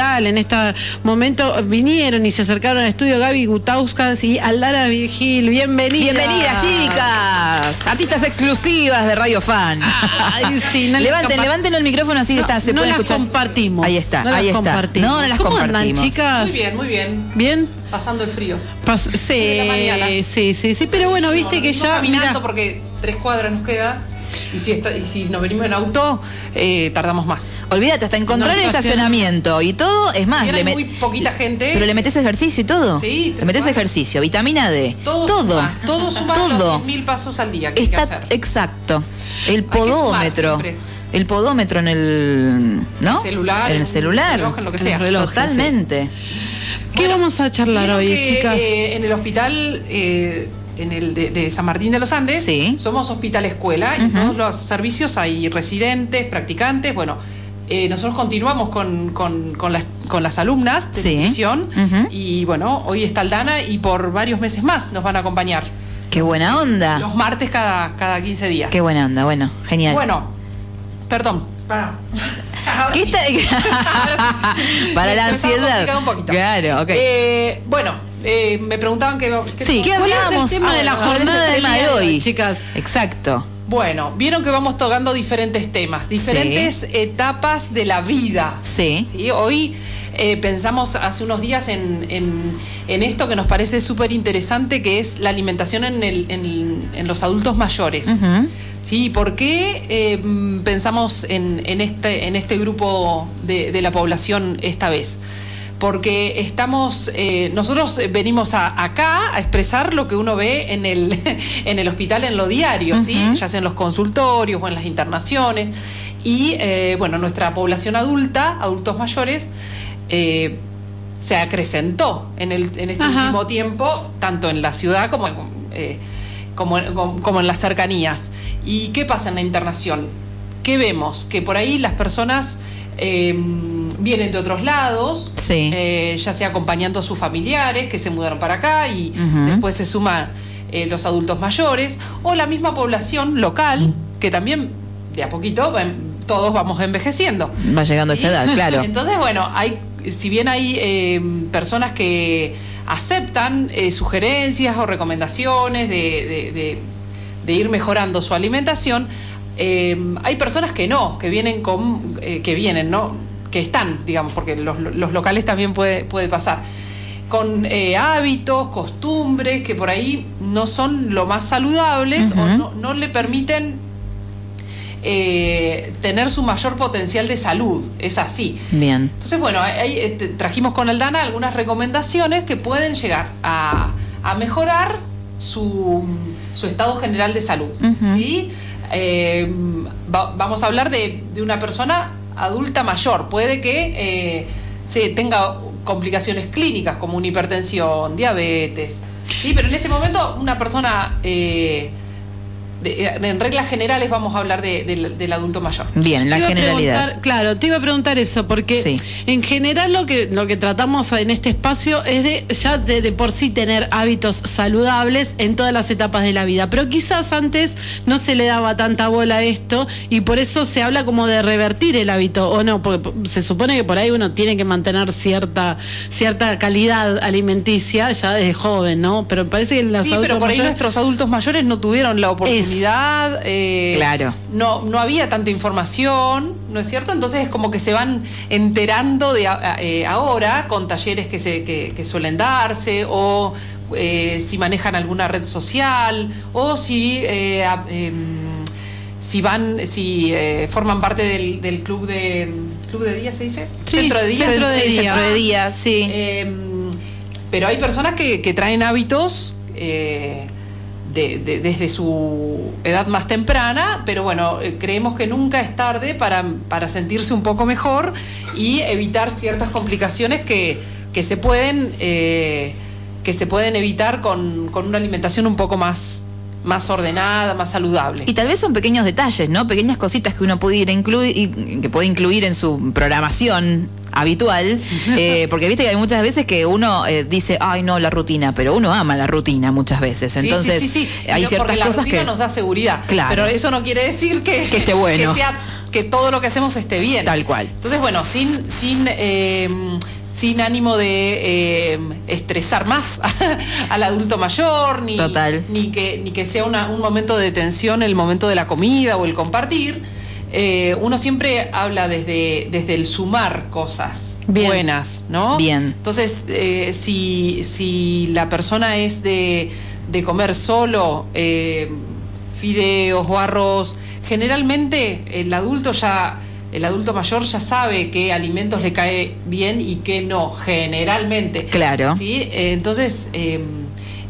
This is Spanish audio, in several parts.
hospital. En este momento vinieron y se acercaron al estudio Gaby Gutauskas y Aldana Vigil. Bienvenidas. Bienvenidas, chicas. Artistas exclusivas de Radio Fan. Ay, sí, no les levanten, levanten el micrófono así No, está, se no puede las escuchar. compartimos. Ahí está, No las ahí está. compartimos. No, no las ¿Cómo andan, compartimos. chicas? Muy bien, muy bien. ¿Bien? Pasando el frío. Pas- sí, sí, sí, sí, pero bueno, viste No, que ya, caminando mira, porque tres cuadras nos queda. Y si, está- y si nos venimos en auto, eh, tardamos más. Olvídate, hasta encontrar No, el estacionamiento y todo, es más, le hay muy poquita gente. Pero le metes ejercicio y todo. Sí, Le metes ejercicio, vitamina D. todo, todo. suma, todo suma Todo. los mil pasos al día que hay que Está hacer. exacto. El podómetro. El podómetro en el, ¿no? El celular, En el en celular. el reloj, en lo que sea. En el reloj, Totalmente. ¿qué vamos a charlar hoy, que, chicas? eh, en el hospital eh, en el de, de San Martín de los Andes Sí. somos hospital escuela y todos los servicios hay residentes, practicantes, bueno. eh, nosotros continuamos con, con- con las, con las alumnas de Sí. nutrición y bueno, hoy está Aldana y por varios meses más nos van a acompañar. Qué buena onda. Los martes cada, cada 15 días. Qué buena onda, bueno, genial. Bueno, perdón. Para. Ahora ¿Qué sí. está- Ahora sí. Para la me ansiedad. complicando un poquito. Claro, ok. Eh, bueno, eh, me preguntaban que, que- Sí, ¿Qué ¿cuál es el hablábamos? tema de la Ah, ¿cuál es el jornada del tema día de hoy? chicas? Exacto. Bueno, vieron que vamos tocando diferentes temas, diferentes etapas de la vida. Sí. ¿sí? Hoy eh, pensamos hace unos días en, en- en esto que nos parece súper interesante, que es la alimentación en, el- en- en los adultos mayores. Ujú. ¿Sí? ¿Por qué eh, mm, pensamos en, en este, en este grupo de, de la población esta vez? Porque estamos, eh, nosotros venimos a- acá a expresar lo que uno ve en el, en el hospital en lo diario, ya sea en los consultorios o en las internaciones. Y eh, bueno, nuestra población adulta, adultos mayores, eh, se acrecentó en, el, en este Ajá. último tiempo, tanto en la ciudad como en, eh, como, en- como- como en las cercanías. ¿Y qué pasa en la internación? ¿Qué vemos? Que por ahí las personas eh, vienen de otros lados, Sí. eh, ya sea acompañando a sus familiares que se mudaron para acá y después se suman eh, los adultos mayores, o la misma población local, que también de a poquito va todos vamos envejeciendo. Va llegando a esa edad, claro. Entonces, bueno, hay, si bien hay eh, personas que aceptan eh, sugerencias o recomendaciones de, de- de- de ir mejorando su alimentación, eh, hay personas que no, que vienen con, eh, que vienen, ¿no? Que están, digamos, porque los, los locales también puede, puede pasar. Con eh, hábitos, costumbres que por ahí no son lo más saludables o no, no le permiten eh, tener su mayor potencial de salud. Es así. Bien. Entonces, bueno, ahí, eh, te- trajimos con Aldana algunas recomendaciones que pueden llegar a, a mejorar su, su estado general de salud. ¿sí? Eh, va- vamos a hablar de, de una persona adulta mayor. Puede que eh, se tenga complicaciones clínicas como una hipertensión, diabetes. ¿sí? Pero en este momento, una persona... eh, de- en reglas generales vamos a hablar de- del- del adulto mayor. Bien, la Te iba a generalidad. preguntar- claro, te iba a preguntar eso, porque Sí. en general lo que, lo que tratamos en este espacio es de ya de, de por sí tener hábitos saludables en todas las etapas de la vida. Pero quizás antes no se le daba tanta bola a esto y por eso se habla como de revertir el hábito, o no, porque se supone que por ahí uno tiene que mantener cierta, cierta calidad alimenticia ya desde joven, ¿no? Pero me parece que los Sí, pero por ahí nuestros adultos mayores no tuvieron la oportunidad. Eh, Claro. No, no había tanta información, ¿no es cierto? Entonces es como que se van enterando de eh, ahora con talleres que, se, que, que suelen darse o eh, si manejan alguna red social o si... a- em, si van, si eh, forman parte del, del club de club de día, se dice, Sí, centro de día, centro de Sí, día. centro de día, sí. eh, pero hay personas que, que traen hábitos eh, de- de- desde su edad más temprana, pero bueno, eh, creemos que nunca es tarde para, para sentirse un poco mejor y evitar ciertas complicaciones que, que se pueden eh, que se pueden evitar con, con una alimentación un poco más, más ordenada, más saludable. Y tal vez son pequeños detalles, ¿no? Pequeñas cositas que uno puede ir a incluir, y- que puede incluir en su programación habitual, eh, porque viste que hay muchas veces que uno eh, dice, ay no, la rutina, pero uno ama la rutina muchas veces, Sí, entonces sí, sí, sí. hay Pero ciertas la cosas que nos da seguridad. Claro. Pero eso no quiere decir que, Que esté bueno. que sea que todo lo que hacemos esté bien. Tal cual. Entonces, bueno, sin, sin, eh, sin ánimo de eh, estresar más al adulto mayor, ni, Total. ni que, ni que sea una- un momento de tensión el momento de la comida o el compartir. eh, uno siempre habla desde, desde el sumar cosas Bien. buenas, ¿no? Bien. Entonces, eh, si, si la persona es de, de comer solo eh, fideos o arroz, generalmente el adulto ya, el adulto mayor ya sabe qué alimentos le cae bien y qué no, generalmente. Claro. ¿sí? Eh, entonces, eh,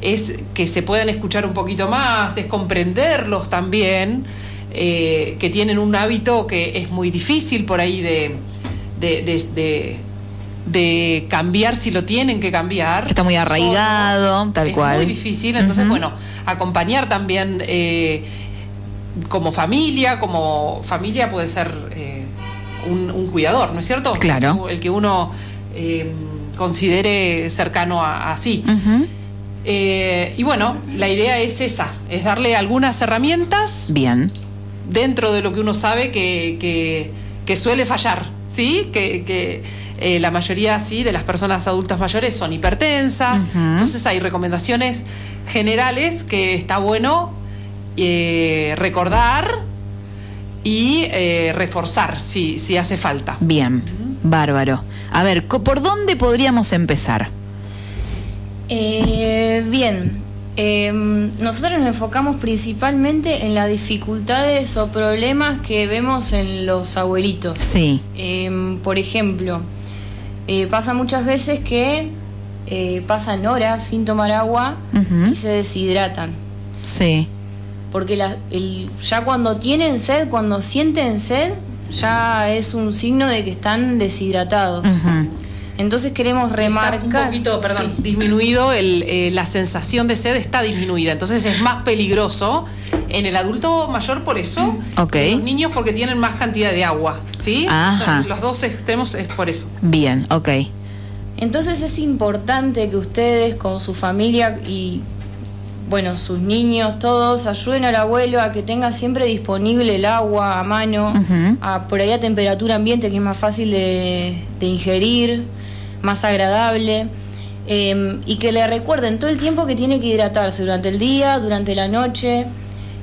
es que se puedan escuchar un poquito más, es comprenderlos también, eh, que tienen un hábito que es muy difícil por ahí de, de, de- de- de cambiar si lo tienen que cambiar. Que está muy arraigado, tal es cual. muy difícil, entonces, bueno, acompañar también eh, como familia, como familia puede ser eh, un, un cuidador, ¿no es cierto? Claro. El que uno eh, considere cercano a, a sí. Eh, y bueno, la idea es esa, es darle algunas herramientas Bien. dentro de lo que uno sabe que, que- que suele fallar, ¿sí? Que, que, eh, la mayoría, sí, de las personas adultas mayores son hipertensas, entonces hay recomendaciones generales que está bueno eh, recordar y eh, reforzar si, si hace falta. Bien. Bárbaro. A ver, ¿por dónde podríamos empezar? Eh, bien, eh, nosotros nos enfocamos principalmente en las dificultades o problemas que vemos en los abuelitos. Sí. Eh, por ejemplo, eh, pasa muchas veces que eh, pasan horas sin tomar agua y se deshidratan. Sí. Porque la- el- ya cuando tienen sed, cuando sienten sed, ya es un signo de que están deshidratados. Ujú. Entonces queremos remarcar. Está un poquito, perdón, Sí. disminuido, el, eh, la sensación de sed está disminuida, entonces es más peligroso en el adulto mayor por eso, Ok. en los niños porque tienen más cantidad de agua, ¿sí? Ajá. Los dos extremos es por eso. Bien, ok. Entonces es importante que ustedes con su familia y bueno, sus niños, todos, ayuden al abuelo a que tenga siempre disponible el agua a mano, a, por ahí a temperatura ambiente, que es más fácil de, de ingerir, más agradable. eh, y que le recuerden todo el tiempo que tiene que hidratarse durante el día, durante la noche,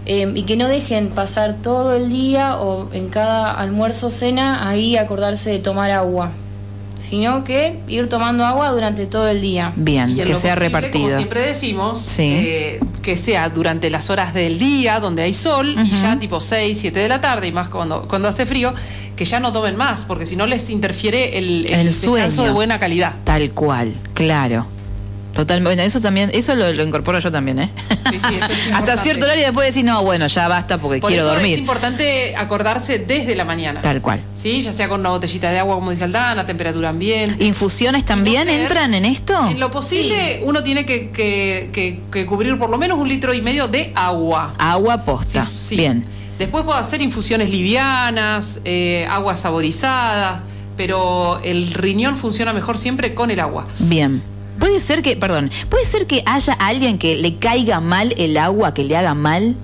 eh, y que no dejen pasar todo el día o en cada almuerzo cena ahí acordarse de tomar agua, sino que ir tomando agua durante todo el día. Bien, que sea posible, repartido. Como siempre decimos, Sí. eh, que sea durante las horas del día donde hay sol y ya tipo 6, 7 de la tarde y más cuando, cuando hace frío, que ya no tomen más, porque si no les interfiere el, El sueño. de buena calidad. Tal cual, claro. Totalmente. Bueno, eso también, eso lo, lo incorporo yo también, ¿eh? Sí, sí, eso es Hasta cierto horario después decir, no, bueno, ya basta porque Por quiero eso es dormir. importante acordarse desde la mañana. Tal cual. Sí, ya sea con una botellita de agua, como dice Aldana, temperatura ambiente. ¿Infusiones también entran en esto? En lo posible, uno tiene que, que- que- que cubrir por lo menos un litro y medio de agua. Agua posta. Bien. Después puedo hacer infusiones livianas, eh, aguas saborizadas, pero el riñón funciona mejor siempre con el agua. Bien. Puede ser que, perdón, puede ser que haya alguien que le caiga mal el agua, que le haga mal.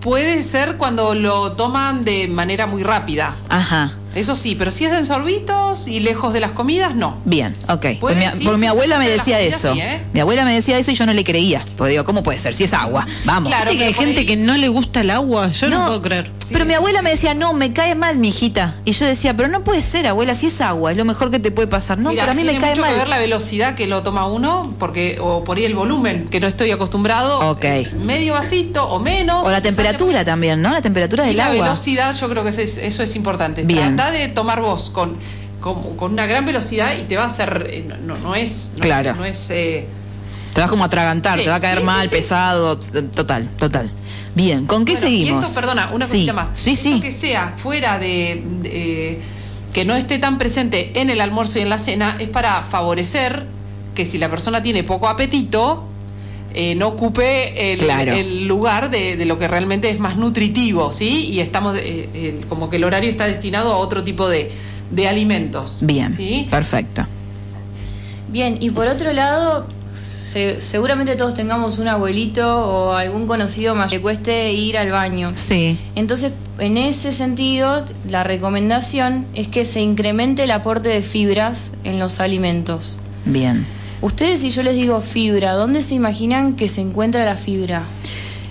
Puede ser cuando lo toman de manera muy rápida. Ajá. Eso sí, pero si es en sorbitos y lejos de las comidas, no. Bien, ok. Por mi, sí, por mi sí, abuela me decía comidas eso. sí, ¿eh? Mi abuela me decía eso y yo no le creía. Pues digo, ¿cómo puede ser? Si es agua. Vamos. Claro, que hay gente ahí- que no le gusta el agua, yo no, puedo creer. Pero mi abuela me decía, no, me cae mal, mi hijita. Y yo decía, pero no puede ser, abuela, si es agua, es lo mejor que te puede pasar. No, Mira, pero a mí me tiene cae mucho mal. que ver la velocidad que lo toma uno, porque o por ahí el volumen, que no estoy acostumbrado. Ok. es medio vasito o menos. O la temperatura te- también, ¿no? La temperatura Y del la agua. velocidad, yo creo que eso es, eso es importante. Bien. De tomar vos con, con, con una gran velocidad y te va a hacer. eh, No, no- es. No Claro. No es, eh, Te vas como a atragantar, Sí, te va a caer sí, mal, sí. pesado, total, total. Bien, ¿con qué Bueno, seguimos? Y esto, perdona, una cosita más. Sí, Esto sí. que sea fuera de, de- que no esté tan presente en el almuerzo y en la cena es para favorecer que si la persona tiene poco apetito, eh, no ocupe el, Claro. el lugar de, de lo que realmente es más nutritivo, ¿sí? Y estamos, eh, el- como que el horario está destinado a otro tipo de, de alimentos. Bien, ¿sí? perfecto. Bien, y por otro lado, se- seguramente todos tengamos un abuelito o algún conocido más que cueste ir al baño. Sí. Entonces, en ese sentido, la recomendación es que se incremente el aporte de fibras en los alimentos. Bien. Ustedes, si yo les digo fibra, ¿dónde se imaginan que se encuentra la fibra?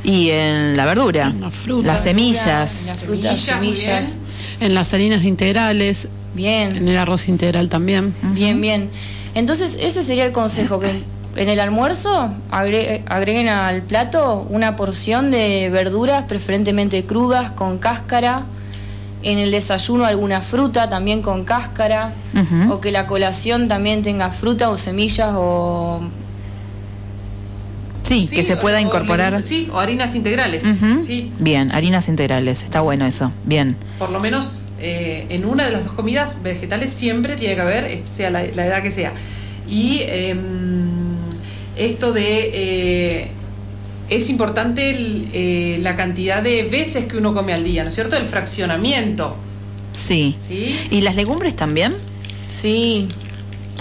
Y en la verdura, En la fruta. las En semillas. las frutas, Semillas, semillas. En las harinas integrales, Bien. en el arroz integral también. Bien, bien. Entonces, ese sería el consejo, que en el almuerzo agre- agreguen al plato una porción de verduras, preferentemente crudas, con cáscara. En el desayuno alguna fruta también con cáscara. O que la colación también tenga fruta o semillas o... Sí, Sí, que se pueda o incorporar. sí, o harinas integrales. Sí. Bien, harinas integrales. Está bueno eso. Bien. Por lo menos eh, en una de las dos comidas vegetales siempre tiene que haber, eh, sea la, la edad que sea. Y em, esto de... eh, es importante el, eh, la cantidad de veces que uno come al día, ¿no es cierto? El fraccionamiento. Sí. ¿Sí? ¿Y las legumbres también? Sí.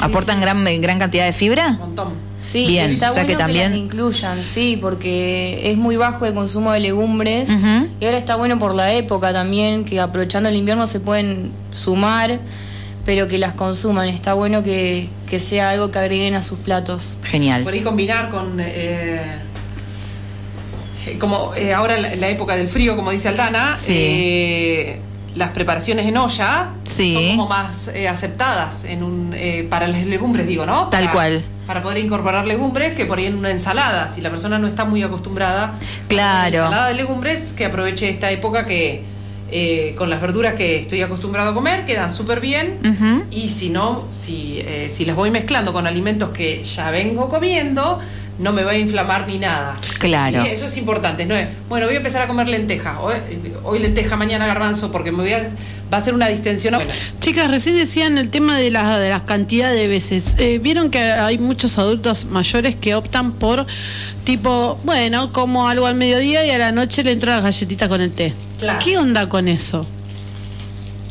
¿Aportan sí. Gran, gran cantidad de Un fibra? montón. Sí, Bien, está o sea bueno que que, también- las incluyan, sí, porque es muy bajo el consumo de legumbres y ahora está bueno por la época también, que aprovechando el invierno se pueden sumar, pero que las consuman. Está bueno que, que sea algo que agreguen a sus platos. Genial. Por ahí combinar con... eh, como eh, ahora la, la época del frío, como dice Aldana, Sí. eh, las preparaciones en olla Sí. son como más eh, aceptadas en un, eh, para las legumbres, digo, ¿no? Tal Para- cual. Para poder incorporar legumbres que por ahí en una ensalada, si la persona no está muy acostumbrada Claro. a una ensalada de legumbres, que aproveche esta época que eh, con las verduras que estoy acostumbrado a comer quedan súper bien. Y si no, si, eh, si las voy mezclando con alimentos que ya vengo comiendo, no me va a inflamar ni nada. Claro. Y eso es importante. ¿no? es, Bueno, voy a empezar a comer lenteja. Hoy, hoy lenteja, mañana garbanzo, porque me voy a, va a ser una distensión. Bueno, Chicas, recién decían el tema de la, de las cantidad de veces. Eh, Vieron que hay muchos adultos mayores que optan por tipo, bueno, como algo al mediodía y a la noche le entro las galletitas con el té. Claro. ¿Qué onda con eso?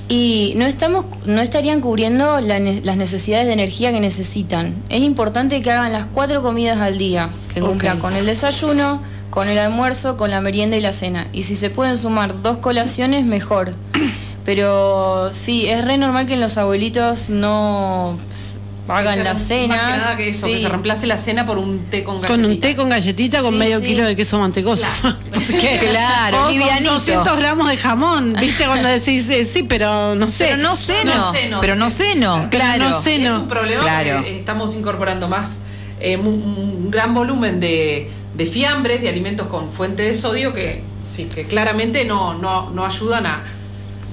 Y no estamos, no estarían cubriendo la las necesidades de energía que necesitan. Es importante que hagan las cuatro comidas al día, que cumplan con el desayuno, con el almuerzo, con la merienda y la cena. Y si se pueden sumar dos colaciones, mejor. Pero sí, es re normal que los abuelitos no hagan que las cenas. Más que que eso, que Sí. se reemplace la cena por un té con Con galletitas. un té con galletita con Sí, medio sí. kilo de queso mantecoso. Porque- Claro, o con livianito. 200 gramos de jamón, ¿viste? Cuando decís, eh, sí, pero no sé. Pero no ceno. No ceno, pero no dice. ceno, Pero claro. no ceno. Es un problema Claro. porque estamos incorporando más, eh, un, gran volumen de, de fiambres, de alimentos con fuente de sodio que, sí, que claramente no, no, no ayudan a,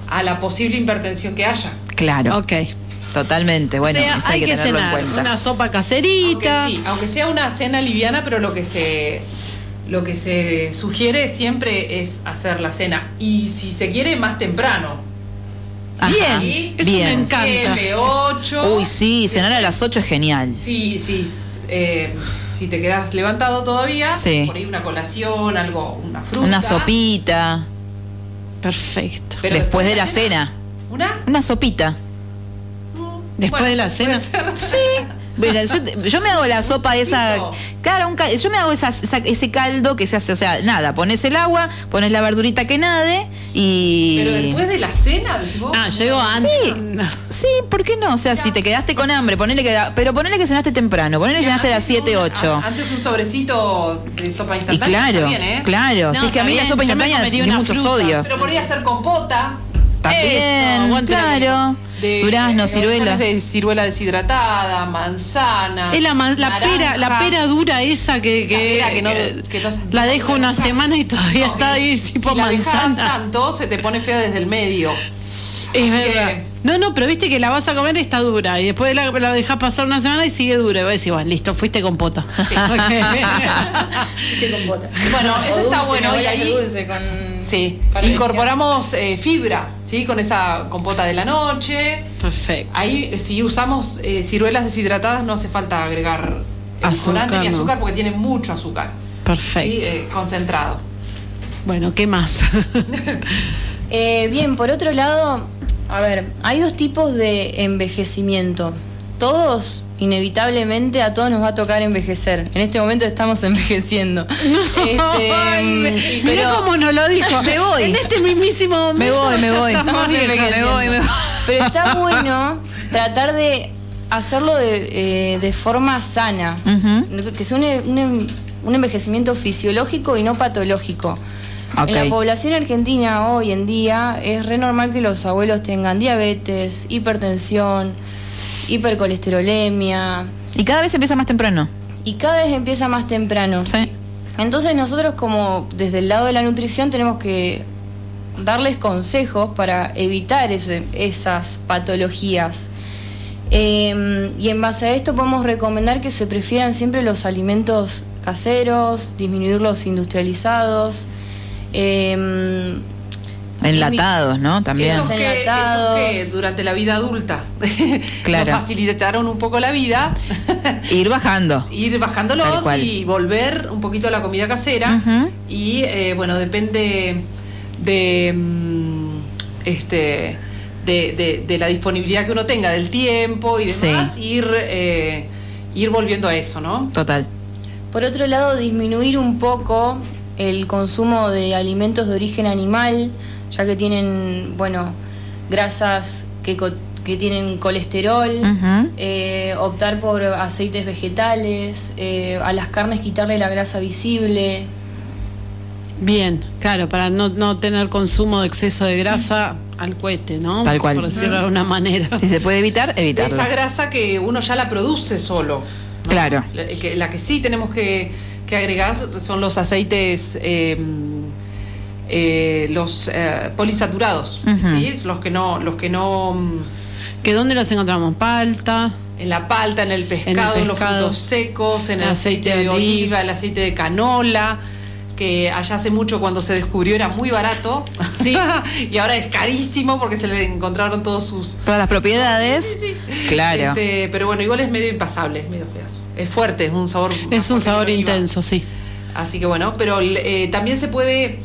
a la posible hipertensión que haya. Claro. Ok. Totalmente. Bueno, o sea, eso hay, que, tenerlo cenar en cuenta. una sopa Aunque, caserita. sí, aunque sea una cena liviana, pero lo que se lo que se sugiere siempre es hacer la cena y si se quiere más temprano. Ajá. ¿sí? Eso me Bien. encanta. Siete, ocho. Uy, sí, cenar a las 8 es genial. Sí, sí. eh, si te quedas levantado todavía, Sí. por ahí una colación, algo, una fruta. Una sopita. Perfecto. Pero después de la cena. ¿Una? Una sopita. Después de la cena. Sí. Bueno, yo, yo me hago la sopa esa. Claro, un cal- yo me hago esa- esa- ese caldo que se hace, o sea, nada, pones el agua, pones la verdurita que nade y. Pero después de la cena, vos. Ah, llegó antes. Sí. Sí, ¿por qué no? O sea, si te quedaste con hambre, ponele que, pero ponele que cenaste temprano, ponele que cenaste a las Antes 7, un- 8. a- Antes un sobrecito de sopa Y instantánea. claro, está bien, ¿eh? claro, No, si es que a mí la sopa instantánea tiene mucho fruta, sodio. Pero podría hacer compota. También, Eso, claro. De, Durazno, ciruela. de ciruela deshidratada, manzana. Es la, ma- la pera, la pera dura esa que, Esa que, pera que no- que que no- la no dejo una semana y todavía está ahí tipo si la manzana. tanto, se te pone fea desde el medio. Es Así verdad. que- No, no, pero viste que la vas a comer y está dura. Y después la, la dejas pasar una semana y sigue dura. Y vos decís, bueno, listo, fuiste con pota. Viste con bota. Bueno, O eso está bueno, y ahí- dulce con Sí, incorporamos eh, fibra, ¿sí? Con esa compota de la noche. Perfecto. Ahí, si usamos eh, ciruelas deshidratadas, no hace falta agregar Azúcar, ni no. azúcar porque tiene mucho azúcar. ¿sí? Perfecto. Eh, concentrado. Bueno, ¿qué más? Eh, bien, por otro lado, a ver, hay dos tipos de envejecimiento. todos, inevitablemente, a todos nos va a tocar envejecer. En este momento estamos envejeciendo. Este, Ay, mm, Mira cómo nos lo dijo. Me voy. En este mismísimo momento. Me voy, me voy. estamos envejeciendo. Me voy, me voy. Pero está bueno tratar de hacerlo de, eh, de forma sana, que sea un, un- un envejecimiento fisiológico y no patológico. En la población argentina hoy en día es re normal que los abuelos tengan diabetes, hipertensión, hipercolesterolemia Y cada vez empieza más temprano. y cada vez empieza más temprano. Sí. Entonces nosotros como desde el lado de la nutrición tenemos que darles consejos para evitar ese- esas patologías. Eh, y en base a esto podemos recomendar que se prefieran siempre los alimentos caseros, disminuir los industrializados. Eh, Enlatados, ¿no? También. Esos que, esos enlatados. que durante la vida adulta Claro. nos facilitaron un poco la vida, Ir bajando. ir bajándolos y volver un poquito a la comida casera. Y eh, bueno, depende de mm, este de, de- de la disponibilidad que uno tenga, del tiempo y demás, Sí. ir, eh, ir volviendo a eso, ¿no? Total. Por otro lado, disminuir un poco el consumo de alimentos de origen animal, ya que tienen, bueno, grasas que, co- que tienen colesterol, eh, optar por aceites vegetales, eh, a las carnes quitarle la grasa visible. Bien, claro, para no, no tener consumo de exceso de grasa al cohete, ¿no? Tal cual. Por decirlo de alguna manera. Si se puede evitar, De evitarlo. esa grasa que uno ya la produce solo. ¿no? Claro. La, el que, la que sí tenemos que, que agregar son los aceites, eh, eh, los eh, polisaturados. ¿sí? Los que no, los que no mm, ¿Que dónde los encontramos? Palta. en la palta, en el pescado, en, los pescado. frutos secos, en el Aceite aceite, de de oliva. oliva, el aceite de canola, que allá hace mucho cuando se descubrió era muy barato. Sí. y ahora es carísimo porque se le encontraron todos sus Todas las propiedades. Sí, sí, sí. Claro. Este, pero bueno, igual es medio impasable, es medio feazo. Es fuerte, es un sabor. Es un sabor intenso, sí. Así que bueno, pero eh, también se puede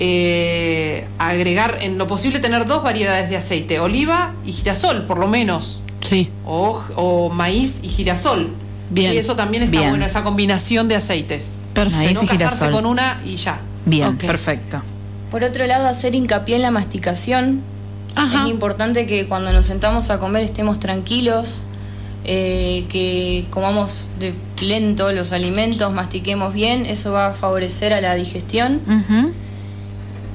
eh, agregar, en lo posible, tener dos variedades de aceite: oliva y girasol, por lo menos. Sí. O, o maíz y girasol. Bien. Y eso también está Bien. bueno, esa combinación de aceites. Perfecto. No casarse girasol. con una y ya. Bien, perfecto. Por otro lado, hacer hincapié en la masticación. Ajá. Es importante que cuando nos sentamos a comer estemos tranquilos, eh, que comamos de lento los alimentos, mastiquemos bien, eso va a favorecer a la digestión. Ujú.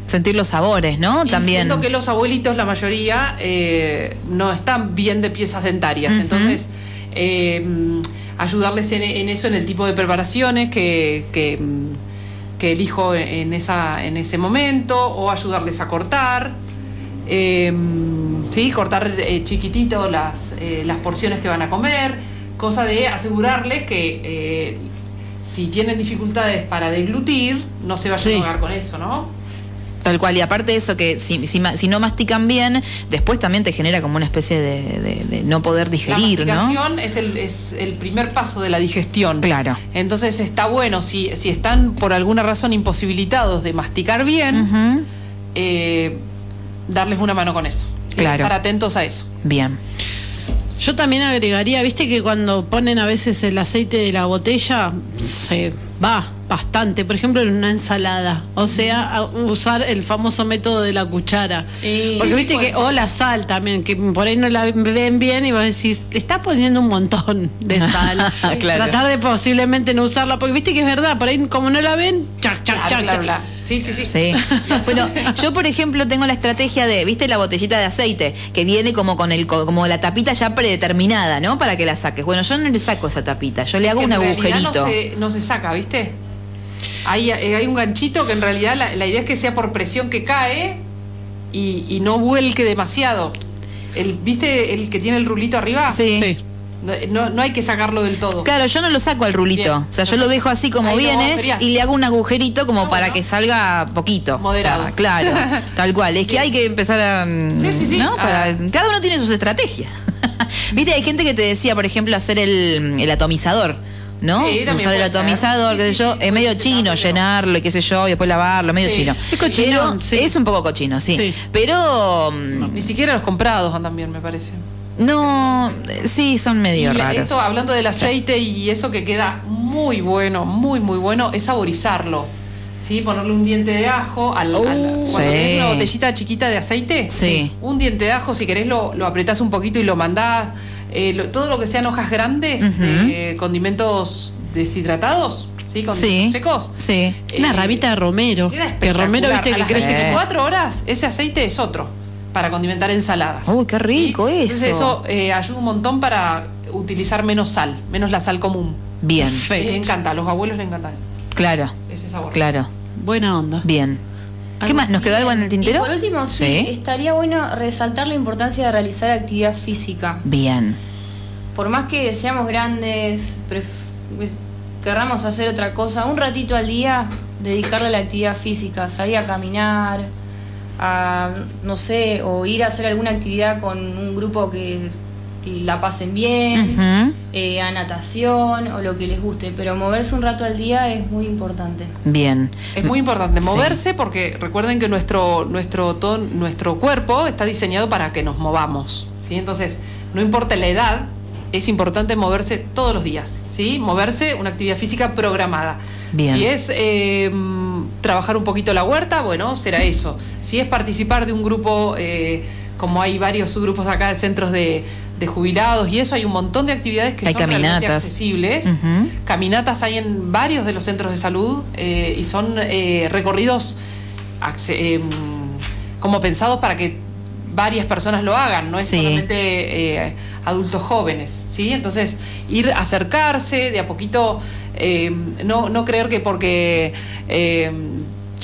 Sentir los sabores, ¿no? Y También. siento que los abuelitos, la mayoría, eh, no están bien de piezas dentarias. Entonces, eh, ayudarles en, en eso, en el tipo de preparaciones que, que, mm, que elijo en, esa, en ese momento, o ayudarles a cortar. eh, sí, cortar eh, chiquitito las, eh, las porciones que van a comer. Cosa de asegurarles que eh, si tienen dificultades para deglutir, no se vayan Sí. a ahogar con eso, ¿no? Tal cual, y aparte de eso, que si, si, no mastican bien, después también te genera como una especie de, de- de no poder digerir, la ¿no? masticación es, el, es el primer paso de la digestión. Claro. Entonces está bueno, si, si están por alguna razón imposibilitados de masticar bien, eh, darles una mano con eso. ¿sí? Claro. Estar atentos a eso. Bien. Yo también agregaría, viste que cuando ponen a veces el aceite de la botella, se va bastante, por ejemplo, en una ensalada. O sea, a- usar el famoso método de la cuchara. Sí. Porque viste que, o la sal también, que por ahí no la ven bien y vos decís, te estás poniendo un montón de sal. Claro. Tratar de posiblemente no usarla, porque viste que es verdad, por ahí como no la ven, chac, chac, Claro, chac, claro, chac. claro. Sí, sí, sí. Sí. Bueno, yo por ejemplo tengo la estrategia de, ¿viste la botellita de aceite? Que viene como con el co- como la tapita ya predeterminada, ¿no? Para que la saques. Bueno, yo no le saco esa tapita, yo le hago Que un en agujerito. No se, no se saca, ¿viste? Hay, eh, hay un ganchito que en realidad la, la idea es que sea por presión que cae y, y no vuelque demasiado. El, ¿Viste el que tiene el rulito arriba? Sí. Sí. No, no- hay que sacarlo del todo. Claro, yo no lo saco al rulito. Bien. O sea, yo lo dejo así como Ahí viene y le hago un agujerito como Ah, para bueno. que salga poquito. Moderado. O sea, claro, tal cual. Es que hay que empezar a. mm, Sí, sí, sí. ¿no? Para- Ah. cada uno tiene sus estrategias. Viste, hay gente que te decía, por ejemplo, hacer el, el atomizador. ¿No? Sí, Usar el atomizador, Sí, qué sé yo, es medio chino, llenarlo y qué sé yo, y después lavarlo, medio chino. Es Pero sí. Es un poco cochino, sí. Pero mm, Ni siquiera los comprados andan bien, me parece. No, sí, son medio Y raros. esto, hablando del aceite y eso que queda muy bueno, muy, muy bueno, es saborizarlo. ¿Sí? Ponerle un diente de ajo al, al- cuando Sí. tenés una botellita chiquita de aceite, Sí. un diente de ajo, si querés lo, lo apretás un poquito y lo mandás. Eh, lo- todo lo que sean hojas grandes, de condimentos deshidratados, ¿sí? Condimentos Sí. secos. Sí. Una Eh, ramita de romero. Que romero, viste, que las crece. 24 horas, ese aceite es otro para condimentar ensaladas. Uy, qué rico Entonces eso. eso eh, ayuda un montón para utilizar menos sal, menos la sal común. Bien, Perfecto. Les encanta, a los abuelos les encanta claro, ese sabor. claro. Buena onda. Bien. ¿Qué más? ¿Nos quedó algo en el tintero? Y por último, sí, estaría bueno resaltar la importancia de realizar actividad física. Bien. Por más que seamos grandes, pues, querramos hacer otra cosa, un ratito al día dedicarle a la actividad física, salir a caminar, a, no sé, o ir a hacer alguna actividad con un grupo que la pasen bien, eh, a natación o lo que les guste, pero moverse un rato al día es muy importante. Bien. Es muy importante Sí. moverse porque recuerden que nuestro, nuestro, ton- nuestro cuerpo está diseñado para que nos movamos. ¿sí? Entonces, no importa la edad, es importante moverse todos los días. ¿sí? Moverse, una actividad física programada. Bien. Si es eh, trabajar un poquito la huerta, bueno, será eso. Si es participar de un grupo, eh, como hay varios grupos acá de centros de, de jubilados y eso, hay un montón de actividades que Hay son realmente caminatas. accesibles. Ujú. Caminatas hay en varios de los centros de salud eh, y son eh, recorridos eh, como pensados para que varias personas lo hagan, no es Sí. solamente eh, adultos jóvenes, ¿sí? Entonces, ir a acercarse de a poquito, eh, no, no creer que porque eh,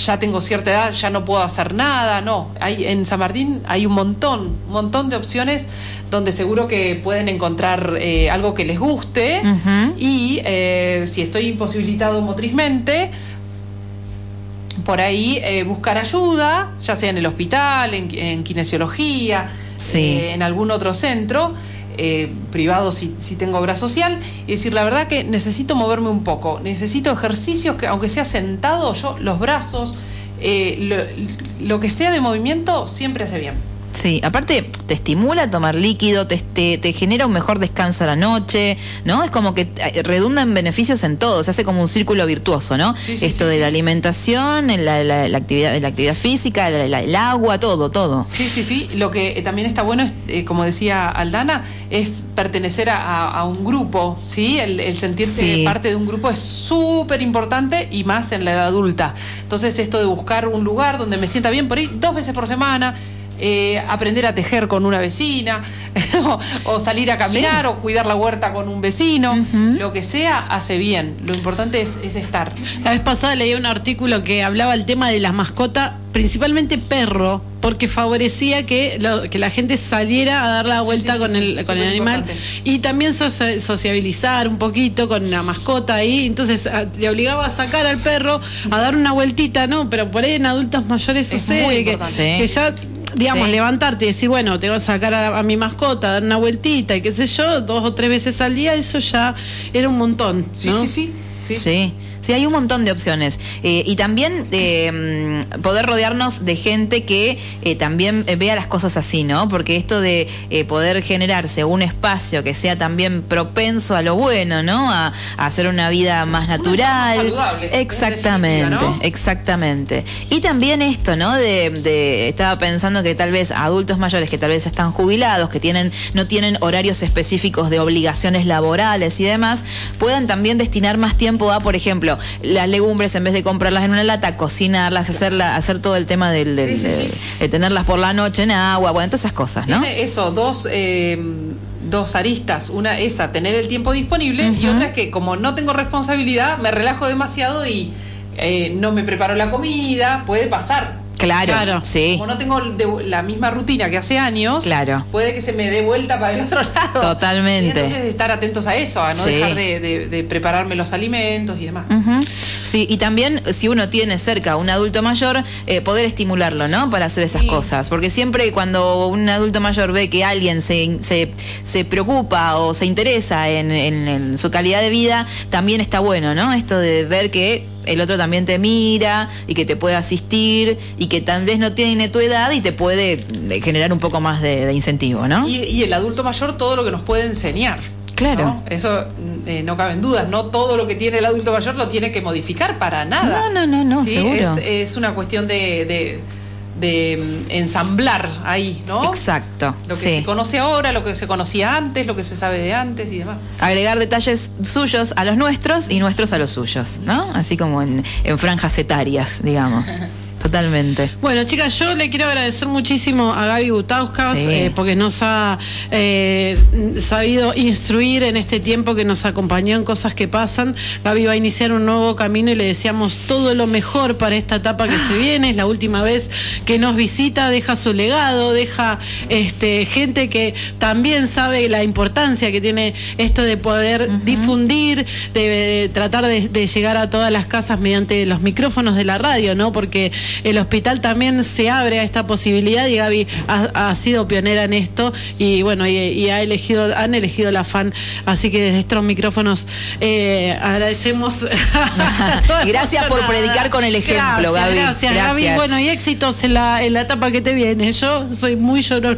ya tengo cierta edad ya no puedo hacer nada, no. Hay, en San Martín hay un montón, un montón de opciones donde seguro que pueden encontrar eh, algo que les guste y eh, si estoy imposibilitado motrizmente, por ahí eh, buscar ayuda, ya sea en el hospital, en, en kinesiología, Sí. en algún otro centro. Eh, privado si, si tengo obra social y decir la verdad que necesito moverme un poco necesito ejercicios que aunque sea sentado yo los brazos eh, lo, lo que sea de movimiento siempre hace bien Sí, aparte te estimula a tomar líquido, te, te, te genera un mejor descanso a la noche, ¿no? Es como que eh, redunda en beneficios en todo, se hace como un círculo virtuoso, ¿no? Sí, sí, Esto sí, de la alimentación, la, la- la actividad, la actividad física, la- el agua, todo, todo. Sí, sí, sí. Lo que eh, también está bueno, es, eh, como decía Aldana, es pertenecer a, a- un grupo, ¿sí? El, el sentirse parte de un grupo es súper importante y más en la edad adulta. Entonces, esto de buscar un lugar donde me sienta bien por ahí dos veces por semana. Eh, aprender a tejer con una vecina o, o salir a caminar o cuidar la huerta con un vecino. Lo que sea hace bien. Lo importante es, es estar. La vez pasada leí un artículo que hablaba el tema de las mascotas, principalmente perro, porque favorecía que, lo- que la gente saliera a dar la vuelta sí, con, el, con el animal y también socia- sociabilizar un poquito con la mascota ahí. Entonces te obligaba a sacar al perro a dar una vueltita, ¿no? Pero por ahí en adultos mayores Es sucede que, que ya. Digamos, Sí. levantarte y decir, bueno, te voy a sacar a, a mi mascota, dar una vueltita y qué sé yo, dos o tres veces al día, eso ya era un montón. ¿no? sí sí sí, Sí. Sí, hay un montón de opciones. Eh, y también eh, poder rodearnos de gente que eh, también vea las cosas así, ¿no? Porque esto de poder generarse un espacio que sea también propenso a lo bueno, ¿no? A, a hacer una vida más natural. saludable, en Exactamente, exactamente. Y también esto, ¿no? De, de- estaba pensando que tal vez adultos mayores que tal vez están jubilados, que tienen, no tienen horarios específicos de obligaciones laborales y demás, puedan también destinar más tiempo a, por ejemplo, las legumbres en vez de comprarlas en una lata, cocinarlas, hacerla, hacer todo el tema del, del- Sí, sí, de, sí. de tenerlas por la noche en agua, bueno, todas esas cosas, ¿no? Tiene eso, dos, eh, dos aristas. Una es a tener el tiempo disponible y otra es que como no tengo responsabilidad, me relajo demasiado y eh, no me preparo la comida, puede pasar. Claro, Claro. sí. Como no tengo de- la misma rutina que hace años, Claro. puede que se me dé vuelta para el otro lado. Totalmente. Entonces estar atentos a eso, a no Sí. dejar de, de- de prepararme los alimentos y demás. Sí, y también si uno tiene cerca a un adulto mayor, eh, poder estimularlo, ¿no? Para hacer esas Sí. cosas. Porque siempre cuando un adulto mayor ve que alguien se, se, se preocupa o se interesa en, en- en su calidad de vida, también está bueno, ¿no? Esto de ver que el otro también te mira y que te puede asistir y que tal vez no tiene tu edad y te puede eh, generar un poco más de, de incentivo, ¿no? Y, y el adulto mayor todo lo que nos puede enseñar. Claro. ¿no? Eso eh, no caben dudas, no todo lo que tiene el adulto mayor lo tiene que modificar para nada. No, no, no, no, Sí, seguro. Es, es una cuestión de, de- de, mm, ensamblar ahí, ¿no? Exacto. Lo que sí. se conoce ahora, lo que se conocía antes, lo que se sabe de antes y demás. Agregar detalles suyos a los nuestros y nuestros a los suyos, ¿no? Así como en, en franjas etarias, digamos. Totalmente. Bueno, chicas, yo le quiero agradecer muchísimo a Gaby Butauskas Sí. eh, porque nos ha eh, sabido instruir en este tiempo que nos acompañó en cosas que pasan. Gaby va a iniciar un nuevo camino y le deseamos todo lo mejor para esta etapa que se viene. Es la última vez que nos visita, deja su legado, deja este, gente que también sabe la importancia que tiene esto de poder difundir, de, de tratar de, de llegar a todas las casas mediante los micrófonos de la radio, ¿no? Porque el hospital también se abre a esta posibilidad y Gaby ha, ha sido pionera en esto y bueno, y, y ha elegido, han elegido la fan, así que desde estos micrófonos eh, agradecemos a gracias por predicar con el ejemplo, Gracias, Gaby. Gracias, Gaby. Gracias. Bueno, y éxitos en la, en la etapa que te viene. Yo soy muy llorona.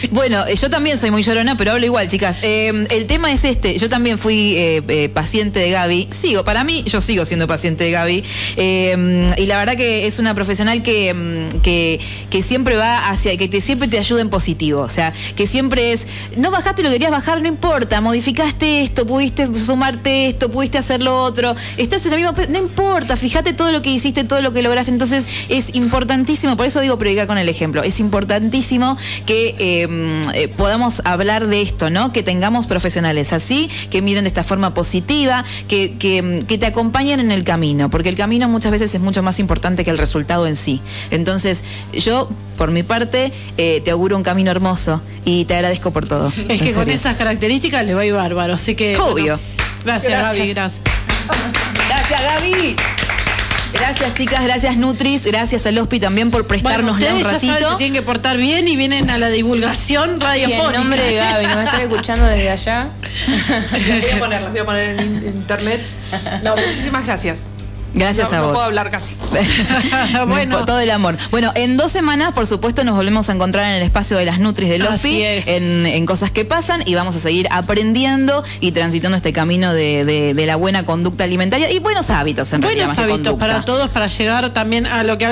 Bueno, eh, yo también soy muy llorona, pero hablo igual, chicas. Eh, el tema es este. Yo también fui eh, eh, paciente de Gaby. Sigo, para mí, yo sigo siendo paciente de Gaby. Eh, y la verdad que es una profesional que, mm, que, siempre va hacia, que siempre te ayuda en positivo. O sea, que siempre es, no bajaste lo que querías bajar, no importa. Modificaste esto, pudiste sumarte esto, pudiste hacer lo otro. Estás en la misma, no importa. Fíjate todo lo que hiciste, todo lo que lograste. Entonces, es importantísimo, por eso digo predicar con el ejemplo. Es importantísimo que eh, mm, eh, podamos hablar de esto, ¿no? Que tengamos profesionales así, que miren de esta forma positiva, que, que, mm, que te acompañen en el camino, porque el camino muchas veces es mucho más importante que el resultado en sí. Entonces, yo, por mi parte, eh, te auguro un camino hermoso y te agradezco por todo. Es que con esas características le va a ir bárbaro. Así que. Obvio. bueno, gracias, Gracias. Gaby. Gracias. Gracias, Gaby. Gracias, chicas, gracias, Nutris, gracias al Hospi también por prestarnos un ya saben ratito. que tienen que portar bien y vienen a la divulgación Y radiofónica. en nombre de Gaby, nos está escuchando desde allá. Las voy a poner, las voy a poner en in- internet. No, muchísimas gracias. Gracias no, a no vos. puedo hablar casi. Bueno. Por todo el amor. Bueno, en dos semanas, por supuesto, nos volvemos a encontrar en el espacio de las Nutris OSPI, es. en, en cosas que pasan, y vamos a seguir aprendiendo y transitando este camino de, de- de la buena conducta alimentaria y buenos hábitos, en realidad, Buenos que hábitos para todos para llegar también a lo que